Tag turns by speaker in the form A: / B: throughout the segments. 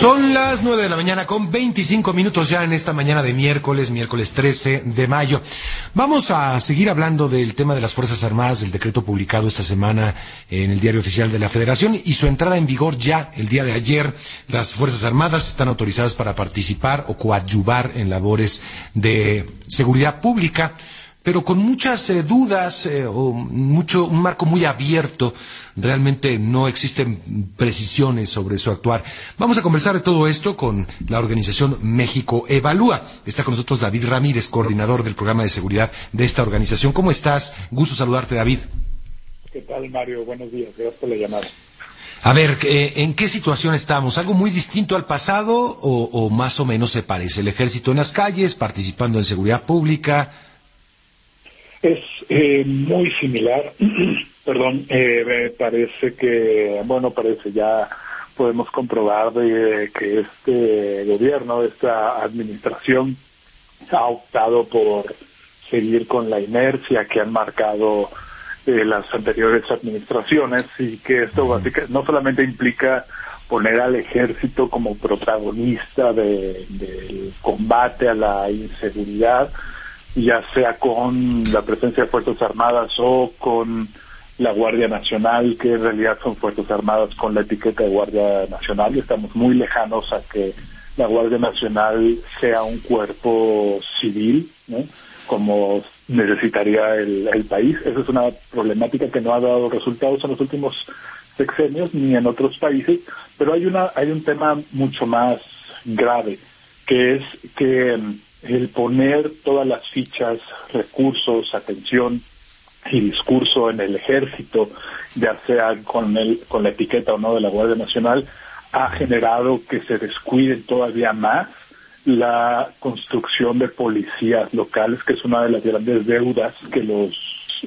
A: Son las nueve de la mañana con 25 minutos ya en esta mañana de miércoles, miércoles 13 de mayo. Vamos a seguir hablando del tema de las Fuerzas Armadas, del decreto publicado esta semana en el Diario Oficial de la Federación y su entrada en vigor ya el día de ayer. Las Fuerzas Armadas están autorizadas para participar o coadyuvar en labores de seguridad pública pero con muchas eh, dudas eh, o mucho un marco muy abierto. Realmente no existen precisiones sobre su actuar. Vamos a conversar de todo esto con la organización México Evalúa. Está con nosotros David Ramírez, coordinador del programa de seguridad de esta organización. ¿Cómo estás? Gusto saludarte, David.
B: ¿Qué tal, Mario? Buenos días. Gracias por la llamada.
A: A ver, eh, ¿en qué situación estamos? ¿Algo muy distinto al pasado o, o más o menos se parece? ¿El ejército en las calles, participando en seguridad pública?
B: Es eh, muy similar, perdón, eh, me parece que, bueno, parece ya podemos comprobar de que este gobierno, esta administración ha optado por seguir con la inercia que han marcado eh, las anteriores administraciones y que esto básicamente no solamente implica poner al ejército como protagonista del combate a la inseguridad, ya sea con la presencia de Fuerzas Armadas o con la Guardia Nacional, que en realidad son Fuerzas Armadas con la etiqueta de Guardia Nacional. Estamos muy lejanos a que la Guardia Nacional sea un cuerpo civil, como necesitaría el, el país. Esa es una problemática que no ha dado resultados en los últimos sexenios ni en otros países, pero hay una hay un tema mucho más grave, que es que el poner todas las fichas, recursos, atención y discurso en el ejército, ya sea con, el, con la etiqueta o no de la Guardia Nacional, ha generado que se descuiden todavía más la construcción de policías locales, que es una de las grandes deudas que los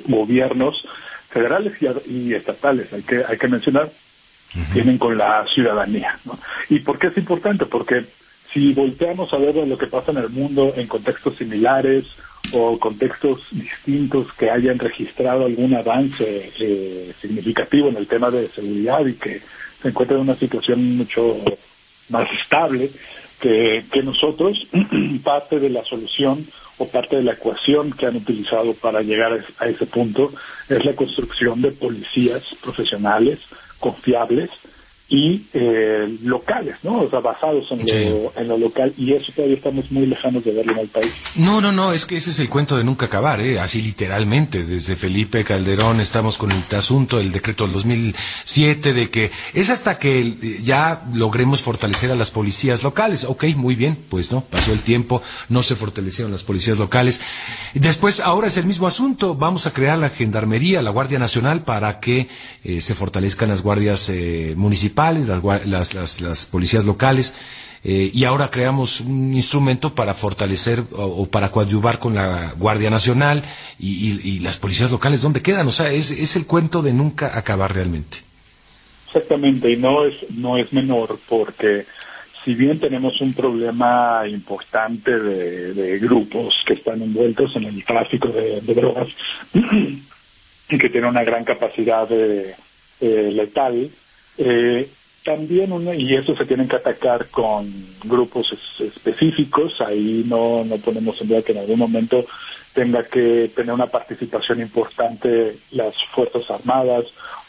B: gobiernos federales y, estatales, hay que, hay que mencionar, tienen con la ciudadanía. ¿no? ¿Y por qué es importante? Porque si volteamos a ver lo que pasa en el mundo en contextos similares o contextos distintos que hayan registrado algún avance eh, significativo en el tema de seguridad y que se encuentren en una situación mucho más estable que, que nosotros, parte de la solución o parte de la ecuación que han utilizado para llegar a ese punto es la construcción de policías profesionales, confiables, y eh, locales, ¿no? O sea, basados en, lo, en lo local y eso todavía estamos muy lejanos de verlo en el país.
A: No, no, no, es que ese es el cuento de nunca acabar, ¿eh? Así literalmente, desde Felipe Calderón estamos con el asunto del decreto del 2007 de que es hasta que ya logremos fortalecer a las policías locales. Ok, muy bien, pues no, pasó el tiempo, no se fortalecieron las policías locales. Después, ahora es el mismo asunto, vamos a crear la Gendarmería, la Guardia Nacional para que eh, se fortalezcan las guardias eh, municipales las, las, las, policías locales, eh, y ahora creamos un instrumento para fortalecer o, para coadyuvar con la Guardia Nacional y, las policías locales, ¿dónde quedan? O sea, es, es el cuento de nunca acabar realmente.
B: Exactamente, y no es, no es menor porque si bien tenemos un problema importante de, grupos que están envueltos en el tráfico de, drogas y que tienen una gran capacidad de, letal, eh, también y eso se tienen que atacar con grupos específicos, ahí no, no ponemos en duda que en algún momento tenga que tener una participación importante las Fuerzas Armadas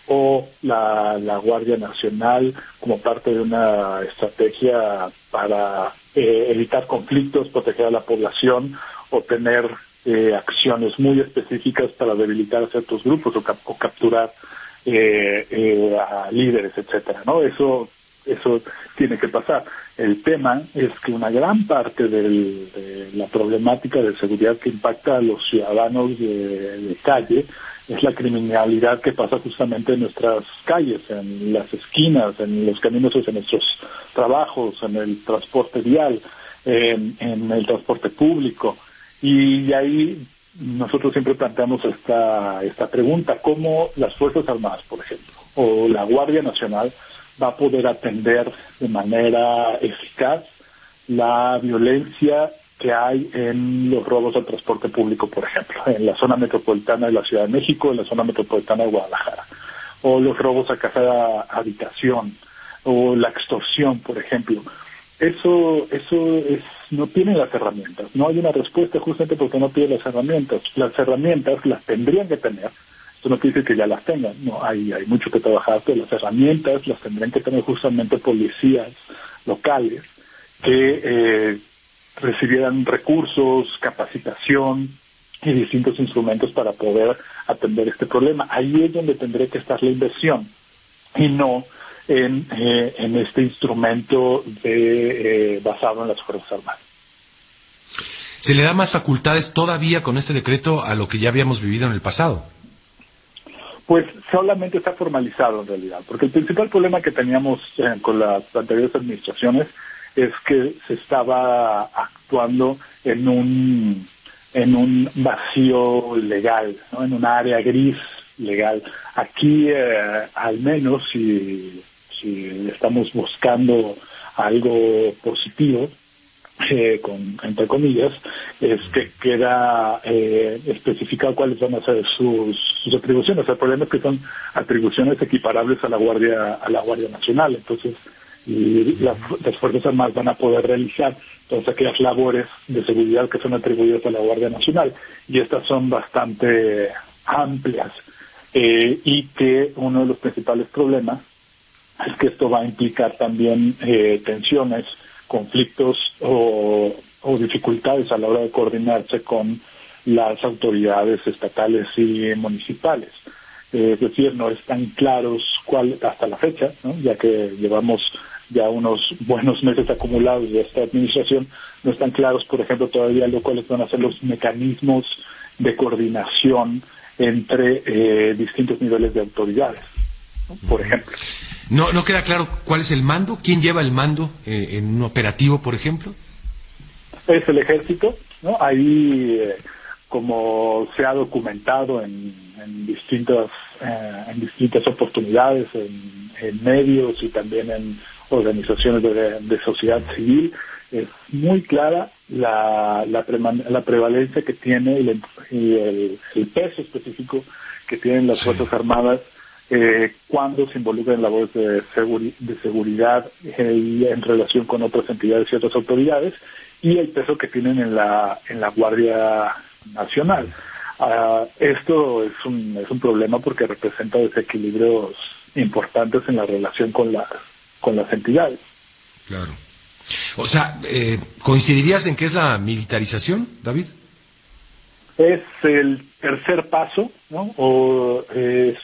B: o la, la Guardia Nacional como parte de una estrategia para eh, evitar conflictos, proteger a la población o tener eh, acciones muy específicas para debilitar a ciertos grupos o capturar eh, eh, a líderes, etcétera, ¿no? Eso eso tiene que pasar. El tema es que una gran parte de la problemática de seguridad que impacta a los ciudadanos de, calle es la criminalidad que pasa justamente en nuestras calles, en las esquinas, en los caminos hacia nuestros trabajos, en el transporte vial, en, en el transporte público. Y ahí nosotros siempre planteamos esta, esta pregunta, ¿cómo las Fuerzas Armadas, por ejemplo, o la Guardia Nacional va a poder atender de manera eficaz la violencia que hay en los robos al transporte público, por ejemplo, en la zona metropolitana de la Ciudad de México, en la zona metropolitana de Guadalajara, o los robos a casa de habitación, o la extorsión, por ejemplo. Eso, eso es, no tiene las herramientas. No hay una respuesta justamente porque no tiene las herramientas. Las herramientas las tendrían que tener. Esto no quiere decir que ya las tengan. No, hay, hay mucho que trabajar, pero las herramientas las tendrían que tener justamente policías locales que eh, recibieran recursos, capacitación y distintos instrumentos para poder atender este problema. Ahí es donde tendría que estar la inversión y no en, eh, en este instrumento de, eh, basado en las Fuerzas Armadas.
A: ¿Se le da más facultades todavía con este decreto a lo que ya habíamos vivido en el pasado?
B: Pues solamente está formalizado en realidad, porque el principal problema que teníamos eh, con las anteriores administraciones es que se estaba actuando en un en un vacío legal, en un área gris legal. Aquí, eh, al menos, si, estamos buscando algo positivo, eh, con, entre comillas, es que queda eh, especificado cuáles van a ser sus, sus, atribuciones. El problema es que son atribuciones equiparables a la Guardia a la Guardia Nacional. Entonces, y las, las, Fuerzas Armadas van a poder realizar todas aquellas labores de seguridad que son atribuidas a la Guardia Nacional. Y estas son bastante amplias. Eh, y que uno de los principales problemas es que esto va a implicar también eh, tensiones conflictos o, dificultades a la hora de coordinarse con las autoridades estatales y municipales. Eh, es decir, no están claros cuál, hasta la fecha, ya que llevamos ya unos buenos meses acumulados de esta administración, no están claros, por ejemplo, todavía lo cuáles van a ser los mecanismos de coordinación entre eh, distintos niveles de autoridades, por ejemplo.
A: No, no queda claro cuál es el mando, quién lleva el mando eh, en un operativo, por ejemplo.
B: Es el ejército, ¿no? Ahí, eh, como se ha documentado en, distintas eh, en distintas oportunidades, en, medios y también en organizaciones de, sociedad civil, es muy clara la, la, prevalencia que tiene y, el, el, peso específico que tienen las Fuerzas Armadas eh, cuando se involucran en labores de, de seguridad eh, y en relación con otras entidades y otras autoridades y el peso que tienen en la en la Guardia Nacional. Uh, esto es un, es un problema porque representa desequilibrios importantes en la relación con las con las entidades.
A: Claro. O sea, eh, ¿coincidirías en qué es la militarización, David?
B: Es el tercer paso, ¿no? O es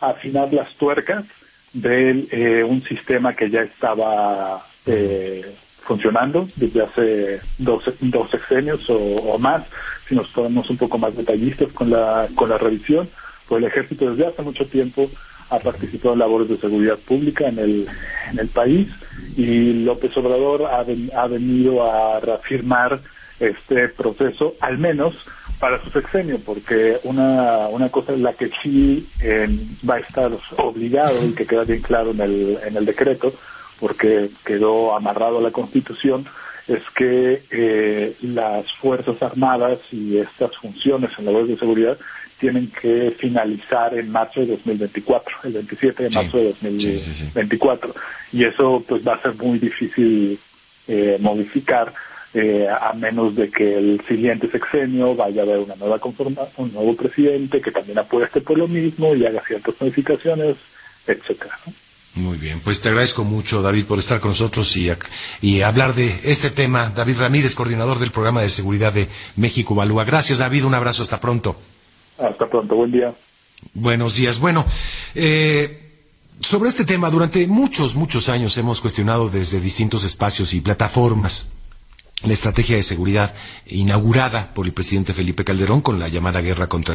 B: afinar las tuercas de eh, un sistema que ya estaba eh, funcionando desde hace dos, dos sexenios o, más, si nos ponemos un poco más detallistas con la, con la revisión, pues el ejército desde hace mucho tiempo ha participado en labores de seguridad pública en el, en el país y López Obrador ha venido a reafirmar este proceso, al menos para su sexenio, porque una, una cosa en la que sí eh, va a estar obligado y que queda bien claro en el, en el decreto, porque quedó amarrado a la Constitución, es que eh, las Fuerzas Armadas y estas funciones en la labores de seguridad tienen que finalizar en marzo de 2024, el 27 de marzo de 2024. y eso pues va a ser muy difícil eh, modificar eh, a menos de que el siguiente sexenio vaya a haber una nueva conformación, un nuevo presidente que también apueste por lo mismo y haga ciertas modificaciones, etcétera.
A: Muy bien, pues te agradezco mucho, David, por estar con nosotros y, y hablar de este tema. David Ramírez, coordinador del programa de seguridad de México Balúa. Gracias, David, un abrazo, hasta pronto.
B: Hasta pronto, buen día.
A: Buenos días. Bueno, eh, sobre este tema, durante muchos, muchos años hemos cuestionado desde distintos espacios y plataformas la estrategia de seguridad inaugurada por el presidente Felipe Calderón con la llamada guerra contra